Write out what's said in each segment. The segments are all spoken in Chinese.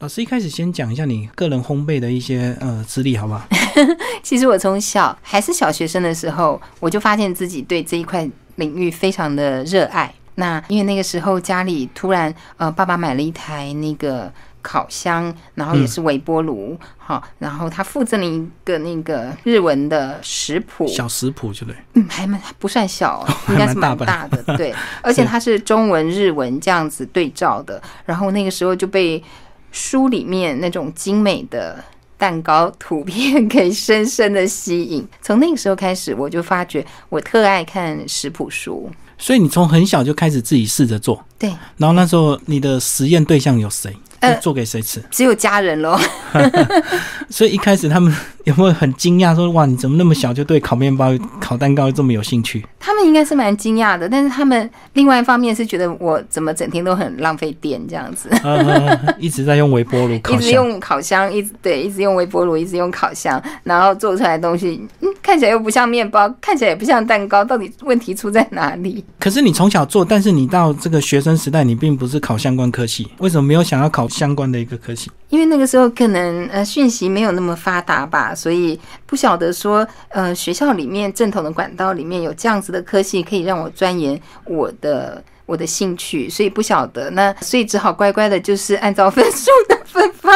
老师一开始先讲一下你个人烘焙的一些呃资历，好不好？其实我从小还是小学生的时候，我就发现自己对这一块领域非常的热爱。那因为那个时候家里突然呃，爸爸买了一台那个烤箱，然后也是微波炉，好，然后他附赠了一个那个日文的食谱，小食谱就对，嗯，还蛮不算小，应该是蛮大的，对，而且它是中文日文这样子对照的，然后那个时候就被书里面那种精美的蛋糕图片给深深的吸引，从那个时候开始，我就发觉我特爱看食谱书。所以你从很小就开始自己试着做，对。然后那时候你的实验对象有谁？呃，做给谁吃？只有家人喽。所以一开始他们有没有很惊讶，说哇，你怎么那么小就对烤面包、烤蛋糕这么有兴趣？他们应该是蛮惊讶的，但是他们另外一方面是觉得我怎么整天都很浪费电这样子，一直在 用微波炉，一直用烤箱，一直对，一直用微波炉，一直用烤箱，然后做出来的东西，嗯，看起来又不像面包，看起来也不像蛋糕，到底问题出在哪里？可是你从小做，但是你到这个学生时代，你并不是考相关科系，为什么没有想要考相关的一个科系？因为那个时候可能呃讯息没有那么发达吧，所以不晓得说呃学校里面正统的管道里面有这样子的科系可以让我钻研我的我的兴趣，所以不晓得那所以只好乖乖的就是按照分数的分发。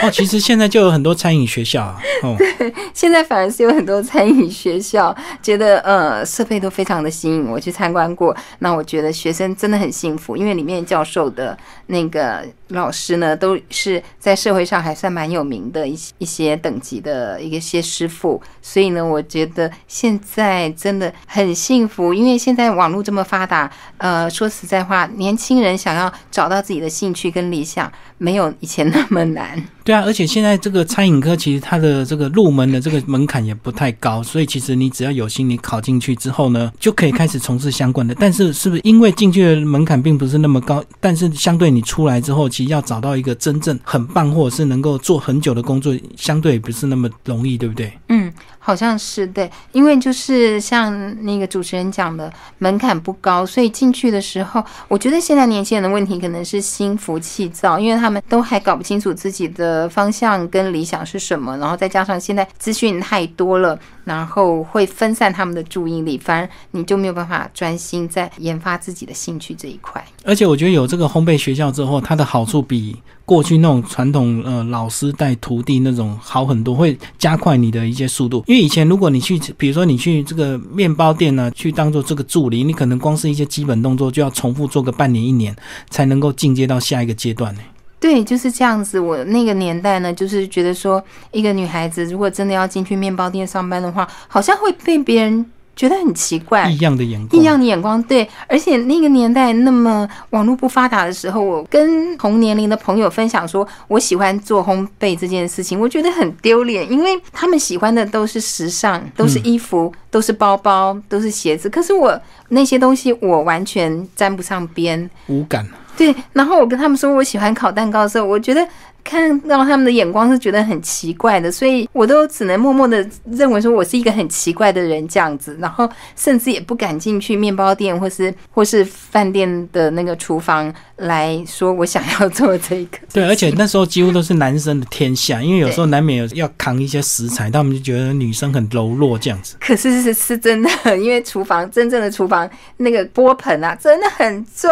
哦，其实现在就有很多餐饮学校啊。哦，对，现在反而是有很多餐饮学校，觉得呃设备都非常的新颖。我去参观过，那我觉得学生真的很幸福，因为里面教授的那个老师呢，都是在社会上还算蛮有名的一一些等级的一些师傅。所以呢，我觉得现在真的很幸福，因为现在网络这么发达。呃，说实在话，年轻人想要找到自己的兴趣跟理想，没有以前那么难。对啊，而且现在这个餐饮科其实它的这个入门的这个门槛也不太高，所以其实你只要有心，你考进去之后呢，就可以开始从事相关的。但是是不是因为进去的门槛并不是那么高，但是相对你出来之后，其实要找到一个真正很棒或者是能够做很久的工作，相对不是那么容易，对不对？嗯。好像是对，因为就是像那个主持人讲的，门槛不高，所以进去的时候，我觉得现在年轻人的问题可能是心浮气躁，因为他们都还搞不清楚自己的方向跟理想是什么，然后再加上现在资讯太多了，然后会分散他们的注意力，反而你就没有办法专心在研发自己的兴趣这一块。而且我觉得有这个烘焙学校之后，它的好处比。过去那种传统呃老师带徒弟那种好很多，会加快你的一些速度。因为以前如果你去，比如说你去这个面包店呢，去当做这个助理，你可能光是一些基本动作就要重复做个半年一年，才能够进阶到下一个阶段呢。对，就是这样子。我那个年代呢，就是觉得说，一个女孩子如果真的要进去面包店上班的话，好像会被别人。觉得很奇怪，异样的眼光，异样的眼光，对。而且那个年代那么网络不发达的时候，我跟同年龄的朋友分享说我喜欢做烘焙这件事情，我觉得很丢脸，因为他们喜欢的都是时尚，都是衣服，都是包包，都是鞋子。可是我那些东西我完全沾不上边，无感。对。然后我跟他们说我喜欢烤蛋糕的时候，我觉得。看到他们的眼光是觉得很奇怪的，所以我都只能默默的认为说我是一个很奇怪的人这样子，然后甚至也不敢进去面包店或是 或是饭店的那个厨房来说我想要做这个。对，而且那时候几乎都是男生的天下，因为有时候难免有要扛一些食材，他们就觉得女生很柔弱这样子。可是是是真的，因为厨房真正的厨房那个锅盆啊真的很重。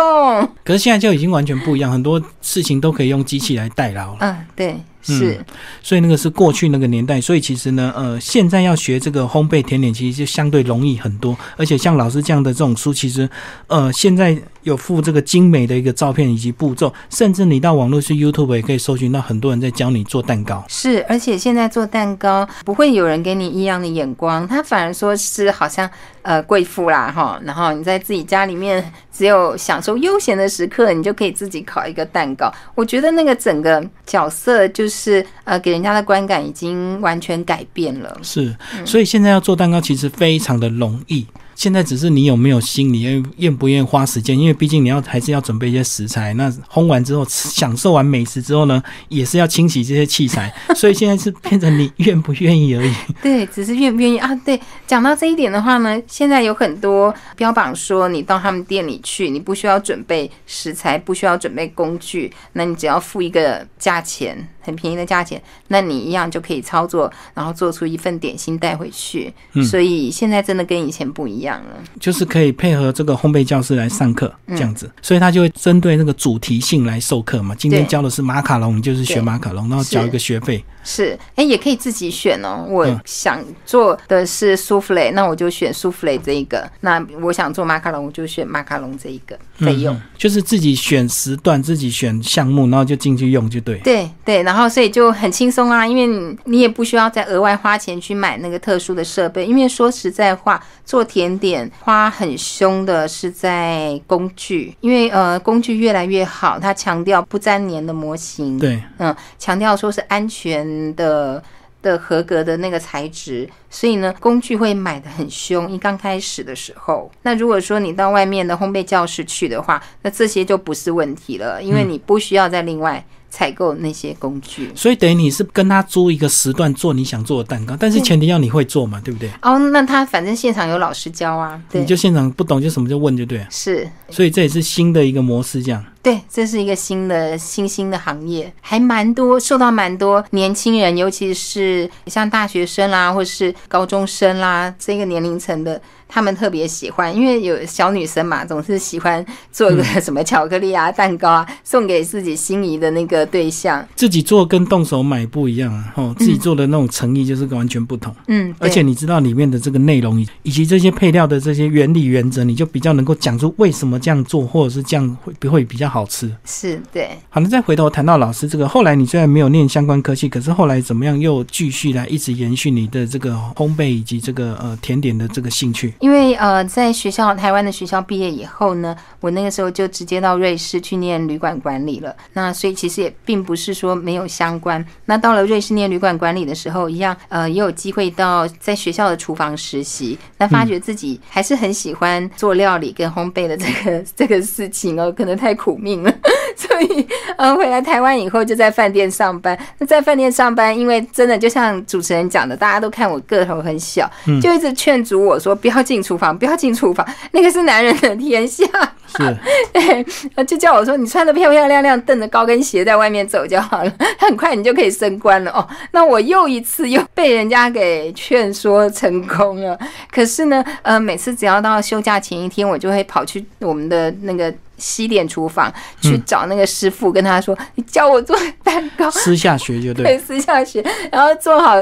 可是现在就已经完全不一样，很多事情都可以用机器来代劳了。嗯，对，是，所以那个是过去那个年代，所以其实呢，呃，现在要学这个烘焙甜点，其实就相对容易很多，而且像老师这样的这种书，其实，呃，现在。有附这个精美的一个照片以及步骤，甚至你到网络去 YouTube 也可以搜寻到很多人在教你做蛋糕。是，而且现在做蛋糕不会有人给你异样的眼光，他反而说是好像呃贵妇啦哈，然后你在自己家里面只有享受悠闲的时刻，你就可以自己烤一个蛋糕。我觉得那个整个角色就是呃给人家的观感已经完全改变了。是，所以现在要做蛋糕其实非常的容易。现在只是你有没有心，你愿愿不愿意花时间？因为毕竟你要还是要准备一些食材。那烘完之后，享受完美食之后呢，也是要清洗这些器材。所以现在是变成你愿不愿意而已。对，只是愿不愿意啊？对，讲到这一点的话呢，现在有很多标榜说，你到他们店里去，你不需要准备食材，不需要准备工具，那你只要付一个价钱。很便宜的价钱，那你一样就可以操作，然后做出一份点心带回去。嗯所以现在真的跟以前不一样了，就是可以配合这个烘焙教室来上课这样子，所以他就会针对那个主题性来授课嘛。今天教的是马卡龙，你就是学马卡龙，然后交一个学费。是，哎，也可以自己选哦。我想做的是苏芙蕾，那我就选苏芙蕾这一个。那我想做马卡龙，我就选马卡龙这一个费用。就是自己选时段，自己选项目，然后就进去用就对。对对，然后所以就很轻松啊，因为你你也不需要再额外花钱去买那个特殊的设备。因为说实在话，做甜点花很凶的是在工具，因为呃工具越来越好，它强调不粘黏的模型。对，嗯，强调说是安全。的的合格的那个材质，所以呢，工具会买的很凶。一刚开始的时候，那如果说你到外面的烘焙教室去的话，那这些就不是问题了，因为你不需要再另外。采购那些工具，所以等于你是跟他租一个时段做你想做的蛋糕，但是前提要你会做嘛，对不对？哦，那他反正现场有老师教啊，你就现场不懂就什么就问就对。是，所以这也是新的一个模式，这样。对，这是一个新的新兴的行业，还蛮多受到蛮多年轻人，尤其是像大学生啦，或者是高中生啦这个年龄层的。他们特别喜欢，因为有小女生嘛，总是喜欢做一个什么巧克力啊、蛋糕啊，送给自己心仪的那个对象。自己做跟动手买不一样啊，哦，自己做的那种诚意就是完全不同。嗯，而且你知道里面的这个内容以以及这些配料的这些原理原则，你就比较能够讲出为什么这样做，或者是这样会不会比较好吃。是对。好，那再回头谈到老师这个，后来你虽然没有念相关科系，可是后来怎么样又继续来一直延续你的这个烘焙以及这个呃甜点的这个兴趣？因为呃，在学校台湾的学校毕业以后呢，我那个时候就直接到瑞士去念旅馆管理了。那所以其实也并不是说没有相关。那到了瑞士念旅馆管理的时候，一样呃也有机会到在学校的厨房实习。那发觉自己还是很喜欢做料理跟烘焙的这个这个事情哦，可能太苦命了。所以嗯回来台湾以后就在饭店上班。那在饭店上班，因为真的就像主持人讲的，大家都看我个头很小，就一直劝阻我说不要进厨房。不要进厨房，那个是男人的天下。是，对，就叫我说你穿的漂漂亮亮，蹬着高跟鞋在外面走就好了，很快你就可以升官了哦。那我又一次又被人家给劝说成功了。可是呢，呃，每次只要到休假前一天，我就会跑去我们的那个。西点厨房去找那个师傅，跟他说：“你教我做蛋糕。”私下学就对。对，私下学，然后做好，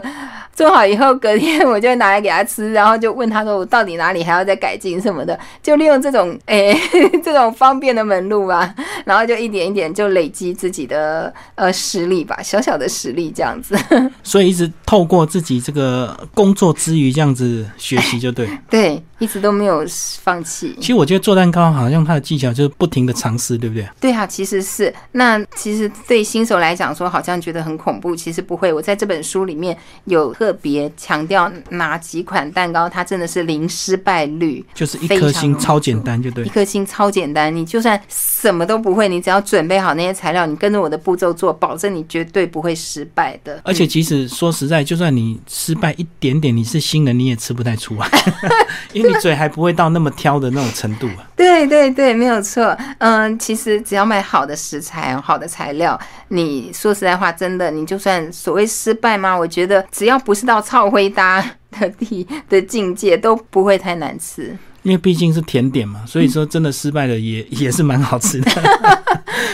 做好以后，隔天我就拿来给他吃，然后就问他说：“我到底哪里还要再改进什么的？”就利用这种诶 这种方便的门路吧，然后就一点一点就累积自己的呃实力吧，小小的实力这样子。所以一直透过自己这个工作之余这样子学习就对。对。一直都没有放弃。其实我觉得做蛋糕好像它的技巧就是不停的尝试，对不对？对啊，其实是。那其实对新手来讲说，好像觉得很恐怖，其实不会。我在这本书里面有特别强调哪几款蛋糕，它真的是零失败率，就是一颗星超简单，就对。一颗星超简单，你就算什么都不会，你只要准备好那些材料，你跟着我的步骤做，保证你绝对不会失败的。而且即使说实在，就算你失败一点点，你是新人，你也吃不太出来，因为。嘴还不会到那么挑的那种程度啊！对对对，没有错。嗯，其实只要买好的食材、好的材料，你说实在话，真的，你就算所谓失败吗？我觉得只要不是到超灰搭的地 的境界，都不会太难吃。因为毕竟是甜点嘛，所以说真的失败了也 也是蛮好吃的。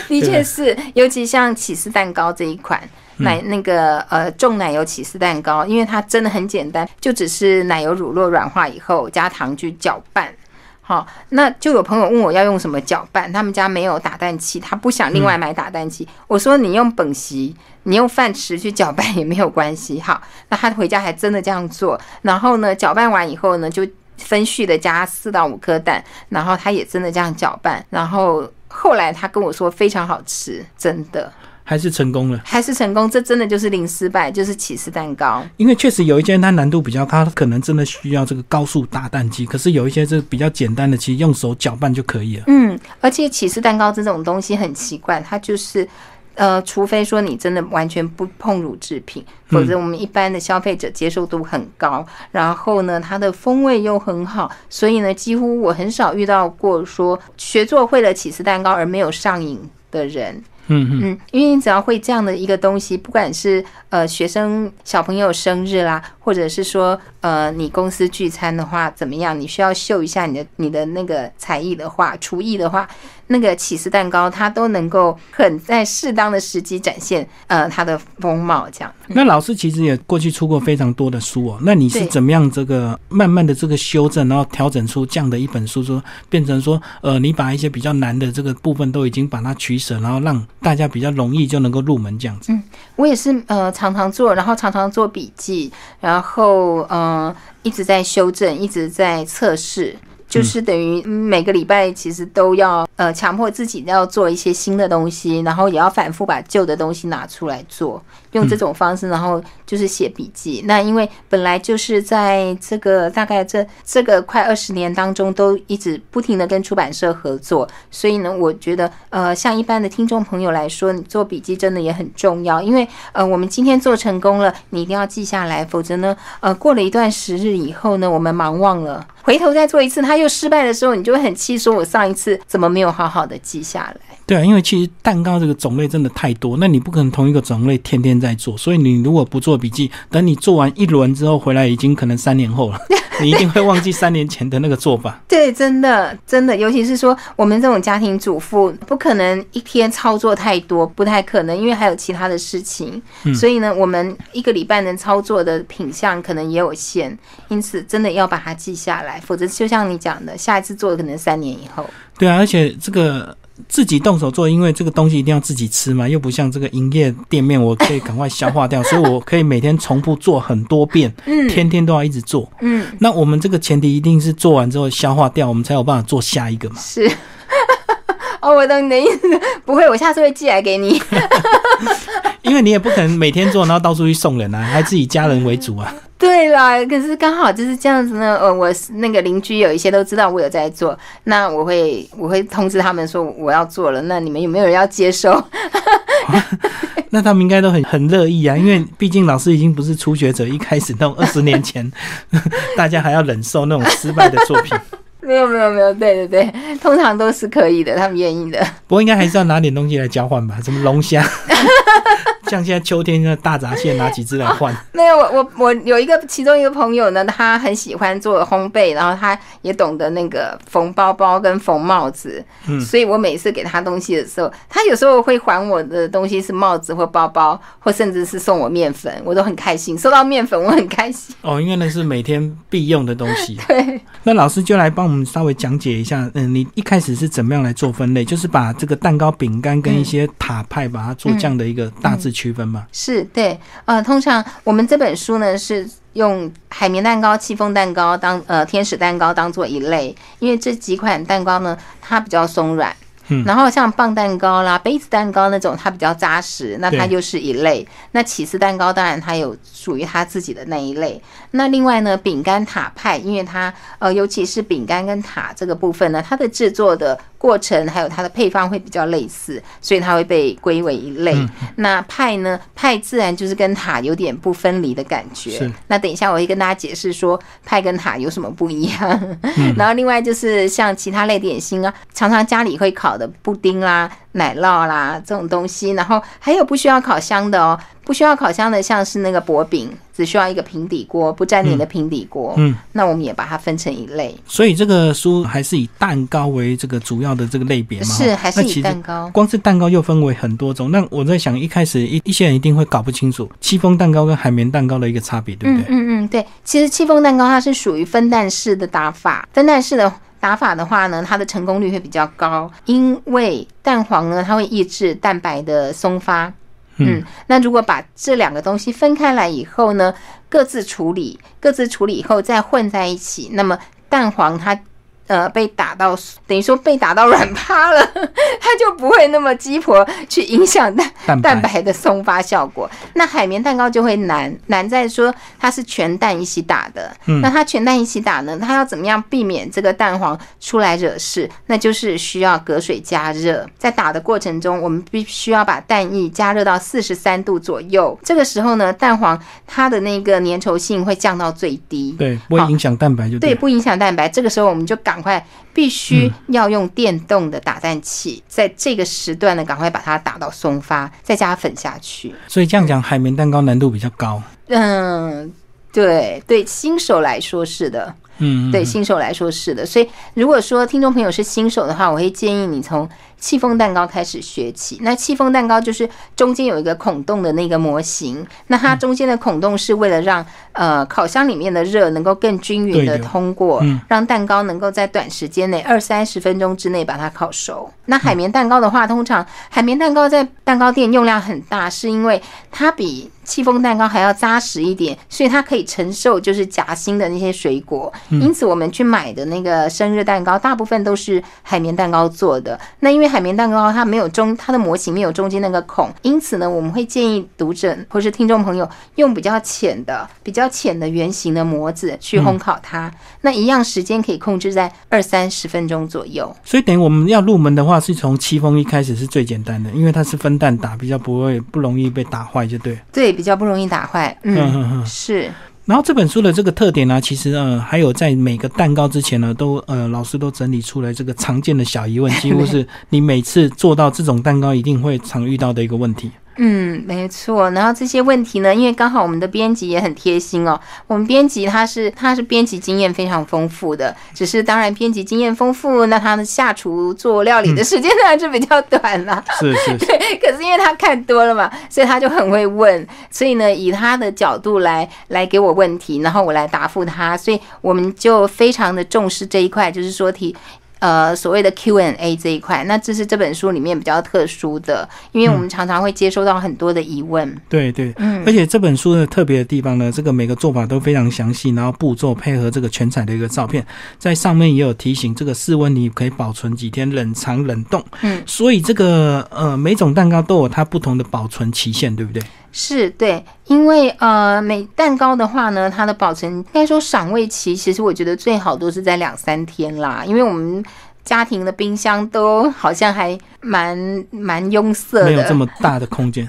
的确是，尤其像起司蛋糕这一款。奶那个呃重奶油起司蛋糕，因为它真的很简单，就只是奶油乳酪软化以后加糖去搅拌。好，那就有朋友问我要用什么搅拌，他们家没有打蛋器，他不想另外买打蛋器。我说你用本席，你用饭匙去搅拌也没有关系。好，那他回家还真的这样做，然后呢搅拌完以后呢，就分序的加四到五颗蛋，然后他也真的这样搅拌，然后后来他跟我说非常好吃，真的。还是成功了。还是成功，这真的就是零失败，就是起司蛋糕。因为确实有一些它难度比较高，它可能真的需要这个高速打蛋机。可是有一些这比较简单的，其实用手搅拌就可以了。嗯，而且起司蛋糕这种东西很奇怪，它就是。呃，除非说你真的完全不碰乳制品，否则我们一般的消费者接受度很高。然后呢，它的风味又很好，所以呢，几乎我很少遇到过说学做会了起司蛋糕而没有上瘾的人。嗯嗯，因为你只要会这样的一个东西，不管是呃学生小朋友生日啦，或者是说呃你公司聚餐的话，怎么样？你需要秀一下你的你的那个才艺的话，厨艺的话，那个起司蛋糕它都能够很在适当的时机展现呃它的风貌。这样，那老师其实也过去出过非常多的书哦。那你是怎么样这个慢慢的这个修正，然后调整出这样的一本书，说变成说呃你把一些比较难的这个部分都已经把它取舍，然后让大家比较容易就能够入门这样子。嗯，我也是呃常常做，然后常常做笔记，然后嗯一直在修正，一直在测试，就是等于每个礼拜其实都要呃强迫自己要做一些新的东西，然后也要反复把旧的东西拿出来做，用这种方式，然后就是写笔记。那因为本来就是在这个大概这这个快二十年当中，都一直不停的跟出版社合作，所以呢，我觉得呃，像一般的听众朋友来说，你做笔记真的也很重要，因为呃，我们今天做成功了，你一定要记下来，否则呢，呃，过了一段时日以后呢，我们忙忘了，回头再做一次，他又失败的时候，你就会很气，说我上一次怎么没有好好的记下来。对啊，因为其实蛋糕这个种类真的太多，那你不可能同一个种类天天在做，所以你如果不做笔记，等你做完一轮之后回来，已经可能三年后了，你一定会忘记三年前的那个做法。对，真的，真的，尤其是说我们这种家庭主妇，不可能一天操作太多，不太可能，因为还有其他的事情，所以呢，我们一个礼拜能操作的品相可能也有限，因此真的要把它记下来，否则就像你讲的，下一次做可能三年以后。对啊，而且这个。自己动手做，因为这个东西一定要自己吃嘛，又不像这个营业店面，我可以赶快消化掉，所以我可以每天重复做很多遍，嗯，天天都要一直做，嗯。那我们这个前提一定是做完之后消化掉，我们才有办法做下一个嘛。是。哦，我懂你的意思，不会，我下次会寄来给你。因为你也不可能每天做，然后到处去送人啊，还自己家人为主啊。对啦，可是刚好就是这样子呢。呃，我那个邻居有一些都知道我有在做，那我会我会通知他们说我要做了。那你们有没有人要接收？那他们应该都很很乐意啊，因为毕竟老师已经不是初学者，一开始那种二十年前，大家还要忍受那种失败的作品。没有没有没有，对对对，通常都是可以的，他们愿意的。不过应该还是要拿点东西来交换吧，什么龙虾。像现在秋天的大闸蟹，拿几只来换？没有，我我我有一个其中一个朋友呢，他很喜欢做烘焙，然后他也懂得那个缝包包跟缝帽子，嗯，所以我每次给他东西的时候，他有时候会还我的东西是帽子或包包，或甚至是送我面粉，我都很开心。收到面粉我很开心。哦，因为那是每天必用的东西。对。那老师就来帮我们稍微讲解一下，嗯，你一开始是怎么样来做分类？就是把这个蛋糕、饼干跟一些塔派，把它做这样的一个大致区分嘛？是对，呃，通常我们这本书呢是用海绵蛋糕、戚风蛋糕当呃天使蛋糕当做一类，因为这几款蛋糕呢它比较松软。然后像棒蛋糕啦、杯子蛋糕那种，它比较扎实，那它又是一类。那起司蛋糕当然它有属于它自己的那一类。那另外呢，饼干塔派，因为它呃，尤其是饼干跟塔这个部分呢，它的制作的过程还有它的配方会比较类似，所以它会被归为一类。那派呢，派自然就是跟塔有点不分离的感觉。那等一下我会跟大家解释说派跟塔有什么不一样。然后另外就是像其他类点心啊，常常家里会烤。的布丁啦、奶酪啦这种东西，然后还有不需要烤箱的哦，不需要烤箱的，像是那个薄饼，只需要一个平底锅，不粘黏的平底锅。嗯，那我们也把它分成一类。所以这个书还是以蛋糕为这个主要的这个类别吗？是，还是以蛋糕？光是蛋糕又分为很多种。那我在想，一开始一一些人一定会搞不清楚戚风蛋糕跟海绵蛋糕的一个差别，对不对？嗯嗯嗯，对。其实戚风蛋糕它是属于分蛋式的打法，分蛋式的。打法的话呢，它的成功率会比较高，因为蛋黄呢，它会抑制蛋白的松发。嗯，那如果把这两个东西分开来以后呢，各自处理，各自处理以后再混在一起，那么蛋黄它呃被打到，等于说被打到软趴了，它就不会那么鸡婆去影响蛋蛋蛋白的松发效果。那海绵蛋糕就会难难在说它是全蛋一起打的，嗯那它全蛋一起打呢，它要怎么样避免这个蛋黄出来惹事？那就是需要隔水加热，在打的过程中，我们必须要把蛋液加热到四十三度左右。这个时候呢，蛋黄它的那个粘稠性会降到最低。对，不会影响蛋白就对，了不影响蛋白。这个时候我们就赶快必须要用电动的打蛋器，在这个时段呢，赶快把它打到松发，再加粉下去。所以这样讲，海绵蛋糕难度比较高。嗯，对对，新手来说是的。嗯，对新手来说是的，所以如果说听众朋友是新手的话，我会建议你从戚风蛋糕开始学起。那戚风蛋糕就是中间有一个孔洞的那个模型，那它中间的孔洞是为了让呃烤箱里面的热能够更均匀的通过嗯，让蛋糕能够在短时间内二三十分钟之内把它烤熟。那海绵蛋糕的话，通常海绵蛋糕在蛋糕店用量很大，是因为它比戚风蛋糕还要扎实一点，所以它可以承受就是夹心的那些水果。因此，我们去买的那个生日蛋糕，大部分都是海绵蛋糕做的。那因为海绵蛋糕它没有中，它的模型没有中间那个孔，因此呢，我们会建议读者或是听众朋友用比较浅的、比较浅的圆形的模子去烘烤它。那一样时间可以控制在二三十分钟左右。所以等于我们要入门的话，是从戚风一开始是最简单的，因为它是分蛋打，比较不会不容易被打坏，就对。对，比较不容易打坏。嗯嗯，嗯嗯。是。然后这本书的这个特点呢，其实呃还有在每个蛋糕之前呢，都呃老师都整理出来这个常见的小疑问，几乎是你每次做到这种蛋糕一定会常遇到的一个问题。嗯，没错。然后这些问题呢，因为刚好我们的编辑也很贴心哦。我们编辑他是他是编辑经验非常丰富的，只是当然编辑经验丰富，那他的下厨做料理的时间当然是比较短啦。是是是，可是因为他看多了嘛，所以他就很会问，所以呢，以他的角度来来给我问题，然后我来答复他，所以我们就非常的重视这一块，就是说题。呃，所谓的 Q&A 这一块，那这是这本书里面比较特殊的，因为我们常常会接收到很多的疑问。对对。嗯而且这本书的特别的地方呢，这个每个做法都非常详细，然后步骤配合这个全彩的一个照片，在上面也有提醒，这个室温你可以保存几天，冷藏冷冻。嗯，所以这个呃每种蛋糕都有它不同的保存期限，对不对？是对，因为呃，每蛋糕的话呢，它的保存应该说赏味期，其实我觉得最好都是在两三天啦，因为我们家庭的冰箱都好像还蛮蛮拥塞的没有这的。么大的空间，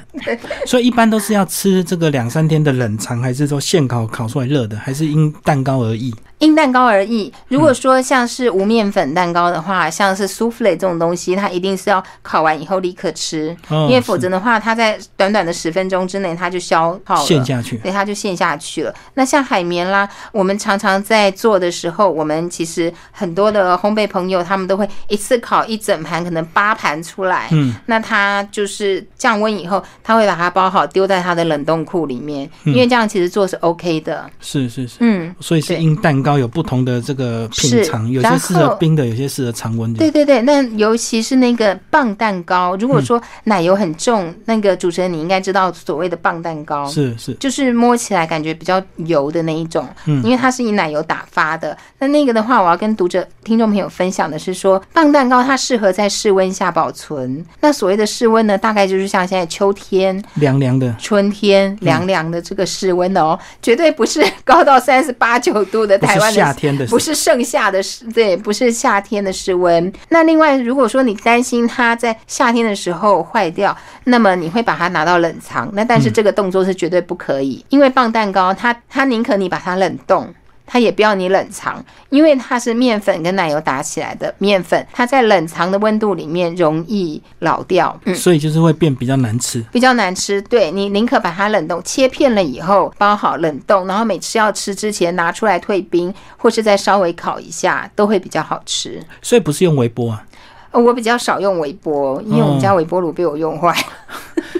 所以一般都是要吃这个两三天的冷藏，还是说现烤烤出来热的，还是因蛋糕而异？因蛋糕而异。如果说像是无面粉蛋糕的话，像是苏芙蕾这种东西，它一定是要烤完以后立刻吃，哦因为否则的话，它在短短的十分钟之内它就消耗了。陷下去。对，它就陷下去了。那像海绵啦，我们常常在做的时候，我们其实很多的烘焙朋友，他们都会一次烤一整盘，可能八盘出来。嗯，那它就是降温以后，他会把它包好，丢在它的冷冻库里面，因为这样其实做是 OK 的。是是是，嗯，所以是对因蛋糕有不同的这个品尝，有些适合冰的，有些适合常温的。对对对，那尤其是那个棒蛋糕，如果说奶油很重，那个主持人你应该知道所谓的棒蛋糕。是是，就是摸起来感觉比较油的那一种，嗯因为它是以奶油打发的。那那个的话，我要跟读者、听众朋友分享的是说，棒蛋糕它适合在室温下保存。那所谓的室温呢，大概就是像现在秋天、凉凉的。春天凉凉的这个室温的哦，绝对不是高到三十八九度的不是台夏天的，不是盛夏的室，对，不是夏天的室温。那另外，如果说你担心它在夏天的时候坏掉，那么你会把它拿到冷藏。那但是这个动作是绝对不可以，因为棒蛋糕它它宁可你把它冷冻。它也不要你冷藏，因为它是面粉跟奶油打起来的面粉，它在冷藏的温度里面容易老掉，嗯，所以就是会变比较难吃。比较难吃。对你宁可把它冷冻，切片了以后包好冷冻，然后每次要吃之前拿出来退冰，或是再稍微烤一下，都会比较好吃。所以不是用微波啊，呃我比较少用微波，因为我们家微波炉被我用坏，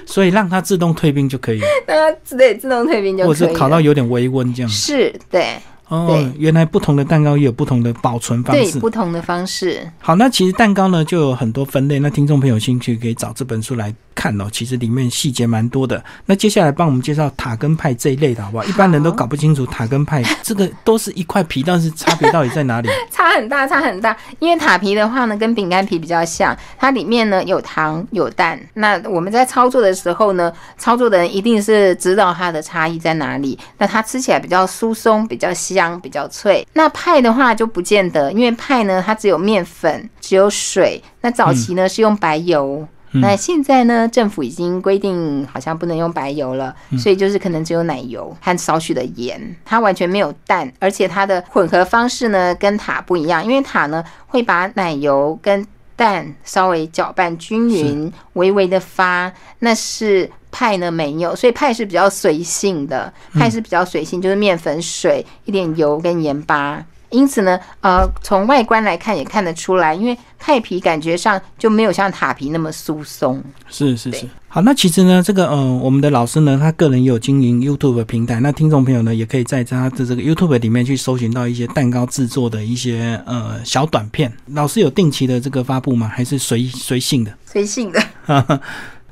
所以让它自动退冰就可以了，那自对自动退冰就可以了。或者是烤到有点微温这样。是对哦，原来不同的蛋糕也有不同的保存方式对式。不同的方式。好，那其实蛋糕呢就有很多分类，那听众朋友有兴趣可以找这本书来看哦，其实里面细节蛮多的。那接下来帮我们介绍塔根派这一类的好不好？一般人都搞不清楚塔根派这个都是一块皮，但是差别到底在哪里？差很大，差很大。因为塔皮的话呢，跟饼干皮比较像，它里面呢有糖有蛋。那我们在操作的时候呢，操作的人一定是知道它的差异在哪里。那它吃起来比较疏松，比较香，比较脆。那派的话就不见得，因为派呢它只有面粉，只有水。那早期呢是用白油。那现在呢？政府已经规定好像不能用白油了，所以就是可能只有奶油和少许的盐，它完全没有蛋，而且它的混合方式呢跟塔不一样，因为塔呢会把奶油跟蛋稍微搅拌均匀，微微的发，那是派呢没有，所以派是比较随性的，派是比较随性，就是面粉、水、一点油跟盐巴。因此呢，呃，从外观来看也看得出来，因为太皮感觉上就没有像塔皮那么疏松。是是是，好，那其实呢，这个呃，我们的老师呢，他个人也有经营 YouTube 平台，那听众朋友呢，也可以在他的这个 YouTube 里面去搜寻到一些蛋糕制作的一些呃小短片。老师有定期的这个发布吗？还是随随性的？随性的。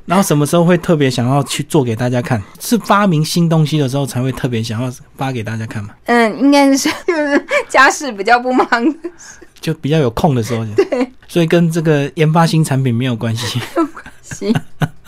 然后什么时候会特别想要去做给大家看？是发明新东西的时候才会特别想要发给大家看吗？嗯，应该是就是家事比较不忙，就比较有空的时候。对，所以跟这个研发新产品没有关系。没有关系，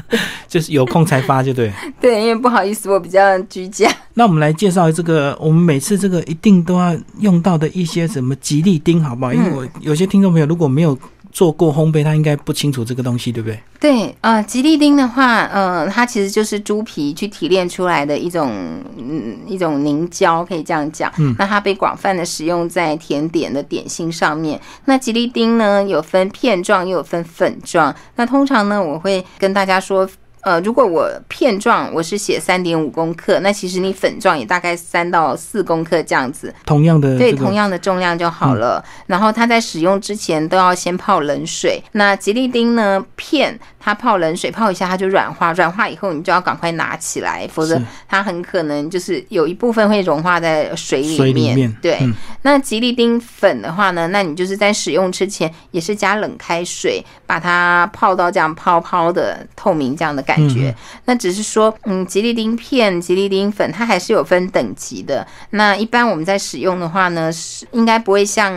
就是有空才发就对。对，因为不好意思，我比较居家。那我们来介绍这个，我们每次这个一定都要用到的一些什么吉利丁，好不好？因为我有些听众朋友如果没有。做过烘焙，他应该不清楚这个东西，对不对？对，呃，吉利丁的话，呃，它其实就是猪皮去提炼出来的一种，嗯，一种凝胶，可以这样讲。嗯，那它被广泛的使用在甜点的点心上面。那吉利丁呢，有分片状，又有分粉状。那通常呢，我会跟大家说。呃，如果我片状我是写三点五公克，那其实你粉状也大概三到四公克这样子，同样的对同样的重量就好了。然后它在使用之前都要先泡冷水。那吉利丁呢片，它泡冷水泡一下它就软化，软化以后你就要赶快拿起来，否则它很可能就是有一部分会融化在水里面。对，那吉利丁粉的话呢，那你就是在使用之前也是加冷开水，把它泡到这样泡泡的透明这样的。感觉，那只是说，嗯，吉利丁片、吉利丁粉，它还是有分等级的。那一般我们在使用的话呢，是应该不会像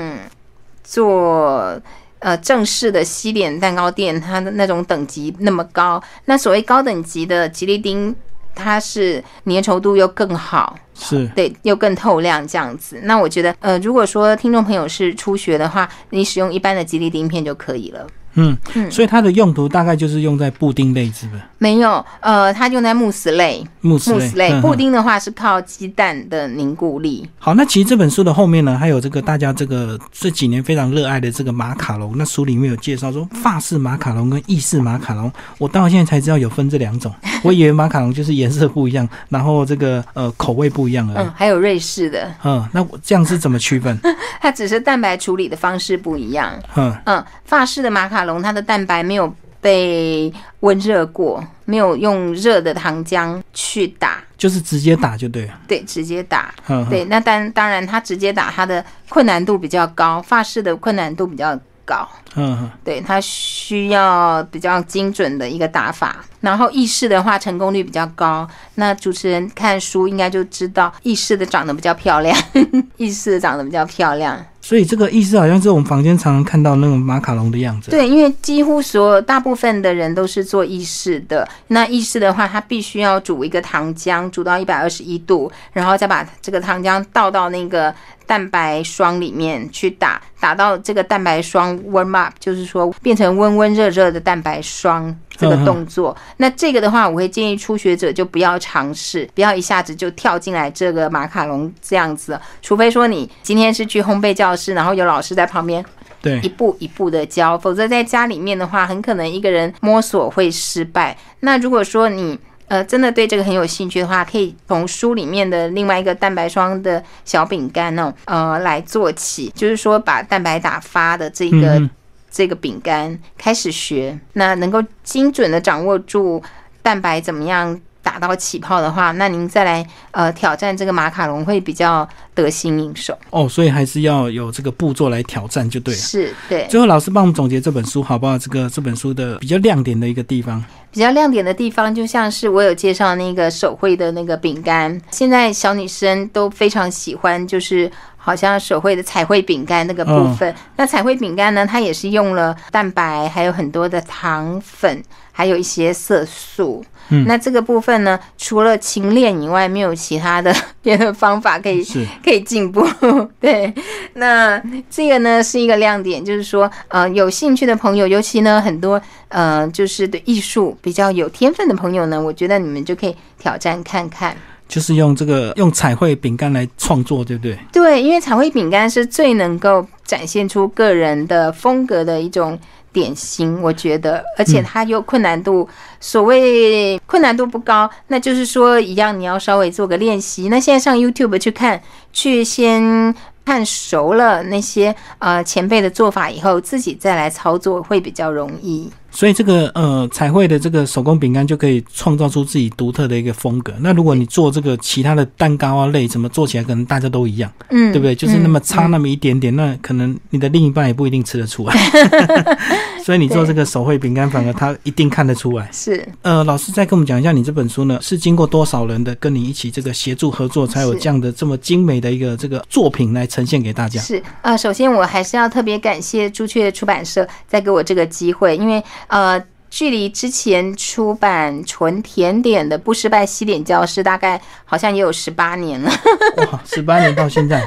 做呃正式的西点蛋糕店，它的那种等级那么高。那所谓高等级的吉利丁，它是粘稠度又更好，是对，又更透亮这样子。那我觉得，呃，如果说听众朋友是初学的话，你使用一般的吉利丁片就可以了。嗯嗯，所以它的用途大概就是用在布丁类，是不是？没有，呃，它用在慕斯类。慕斯类，布丁的话是靠鸡蛋的凝固力。好，那其实这本书的后面呢，还有这个大家这个这几年非常热爱的这个马卡龙。那书里面有介绍说，法式马卡龙跟意式马卡龙，我到现在才知道有分这两种。我以为马卡龙就是颜色不一样，然后这个呃口味不一样而已。嗯，还有瑞士的。嗯，那我这样是怎么区分？它只是蛋白处理的方式不一样。嗯嗯，法式的马卡龙，它的蛋白没有被温热过，没有用热的糖浆去打，就是直接打就对了。对，直接打。对，那当当然，它直接打，它的困难度比较高。法式的困难度比较高。嗯，对，它需要比较精准的一个打法。然后意式的话，成功率比较高。那主持人看书应该就知道，意式的长得比较漂亮，意式的长得比较漂亮。所以这个意式好像是我们房间常常看到那种马卡龙的样子。对，因为几乎所有大部分的人都是做意式的。那意式的话，它必须要煮一个糖浆，煮到一百二十一度，然后再把这个糖浆倒到那个蛋白霜里面去打，打到这个蛋白霜 warm up，就是说变成温温热热的蛋白霜这个动作。那这个的话，我会建议初学者就不要尝试，不要一下子就跳进来这个马卡龙这样子，除非说你今天是去烘焙教。室，然后有老师在旁边，对，一步一步的教，否则在家里面的话，很可能一个人摸索会失败。那如果说你呃真的对这个很有兴趣的话，可以从书里面的另外一个蛋白霜的小饼干哦，呃来做起，就是说把蛋白打发的这个这个饼干开始学，那能够精准的掌握住蛋白怎么样。打到起泡的话，那您再来呃挑战这个马卡龙会比较得心应手哦。所以还是要有这个步骤来挑战就对了。是，对。最后老师帮我们总结这本书好不好？这个这本书的比较亮点的一个地方。比较亮点的地方，就像是我有介绍那个手绘的那个饼干，现在小女生都非常喜欢，就是好像手绘的彩绘饼干那个部分。那彩绘饼干呢，它也是用了蛋白，还有很多的糖粉，还有一些色素。那这个部分呢，除了勤练以外，没有其他的 别的方法可以可以进步。对，那这个呢是一个亮点，就是说，呃，有兴趣的朋友，尤其呢很多呃，就是对艺术比较有天分的朋友呢，我觉得你们就可以挑战看看。就是用这个用彩绘饼干来创作，对不对？对，因为彩绘饼干是最能够展现出个人的风格的一种。点心，我觉得，而且它又困难度，所谓困难度不高，那就是说一样，你要稍微做个练习。那现在上 YouTube 去看，去先看熟了那些呃前辈的做法以后，自己再来操作会比较容易。所以这个呃彩绘的这个手工饼干就可以创造出自己独特的一个风格。那如果你做这个其他的蛋糕啊类，怎么做起来可能大家都一样，嗯，对不对？就是那么差那么一点点，那可能你的另一半也不一定吃得出来。所以你做这个手绘饼干，反而他一定看得出来。是呃，老师再跟我们讲一下，你这本书呢是经过多少人的跟你一起这个协助合作，才有这样的这么精美的一个这个作品来呈现给大家？是呃，首先我还是要特别感谢朱雀出版社再给我这个机会，因为。呃，距离之前出版纯甜点的不失败西点教室，大概好像也有十八年了。哇，十八年到现在。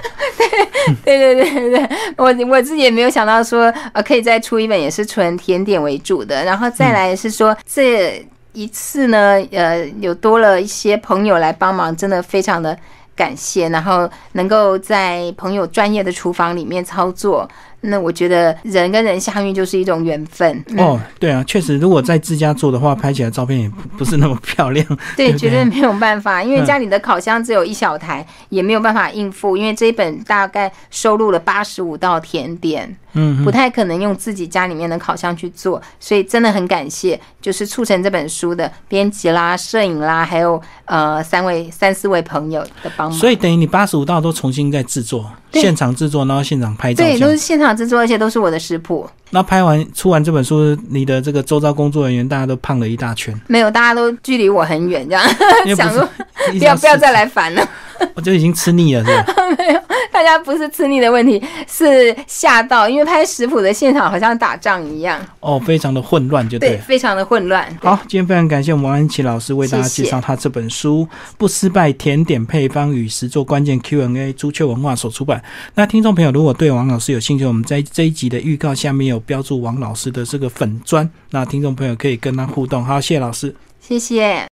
对对对对对，我我自己也没有想到说，呃，可以再出一本也是纯甜点为主的。然后再来是说，这一次呢，呃，有多了一些朋友来帮忙，真的非常的感谢。然后能够在朋友专业的厨房里面操作。那我觉得人跟人相遇就是一种缘分哦，对啊，确实，如果在自家做的话，拍起来照片也不不是那么漂亮。对，绝对没有办法，因为家里的烤箱只有一小台，也没有办法应付。因为这一本大概收录了八十五道甜点，嗯，不太可能用自己家里面的烤箱去做，所以真的很感谢，就是促成这本书的编辑啦、摄影啦，还有呃三位、三四位朋友的帮忙。所以等于你八十五道都重新在制作，现场制作，然后现场拍照，对，都是现场。制作，而且都是我的食谱。那拍完出完这本书，你的这个周遭工作人员大家都胖了一大圈。没有，大家都距离我很远，这样 想说不要不要再来烦了。我就已经吃腻了，是吧？没有，大家不是吃腻的问题，是吓到，因为拍食谱的现场好像打仗一样。哦，非常的混乱，就对，非常的混乱。好，今天非常感谢我们王安琪老师为大家介绍他这本书《不失败甜点配方与实作关键 Q&A》，朱雀文化所出版。那听众朋友如果对王老师有兴趣，我们在这一集的预告下面有标注王老师的这个粉砖，那听众朋友可以跟他互动。好，谢谢老师，谢谢。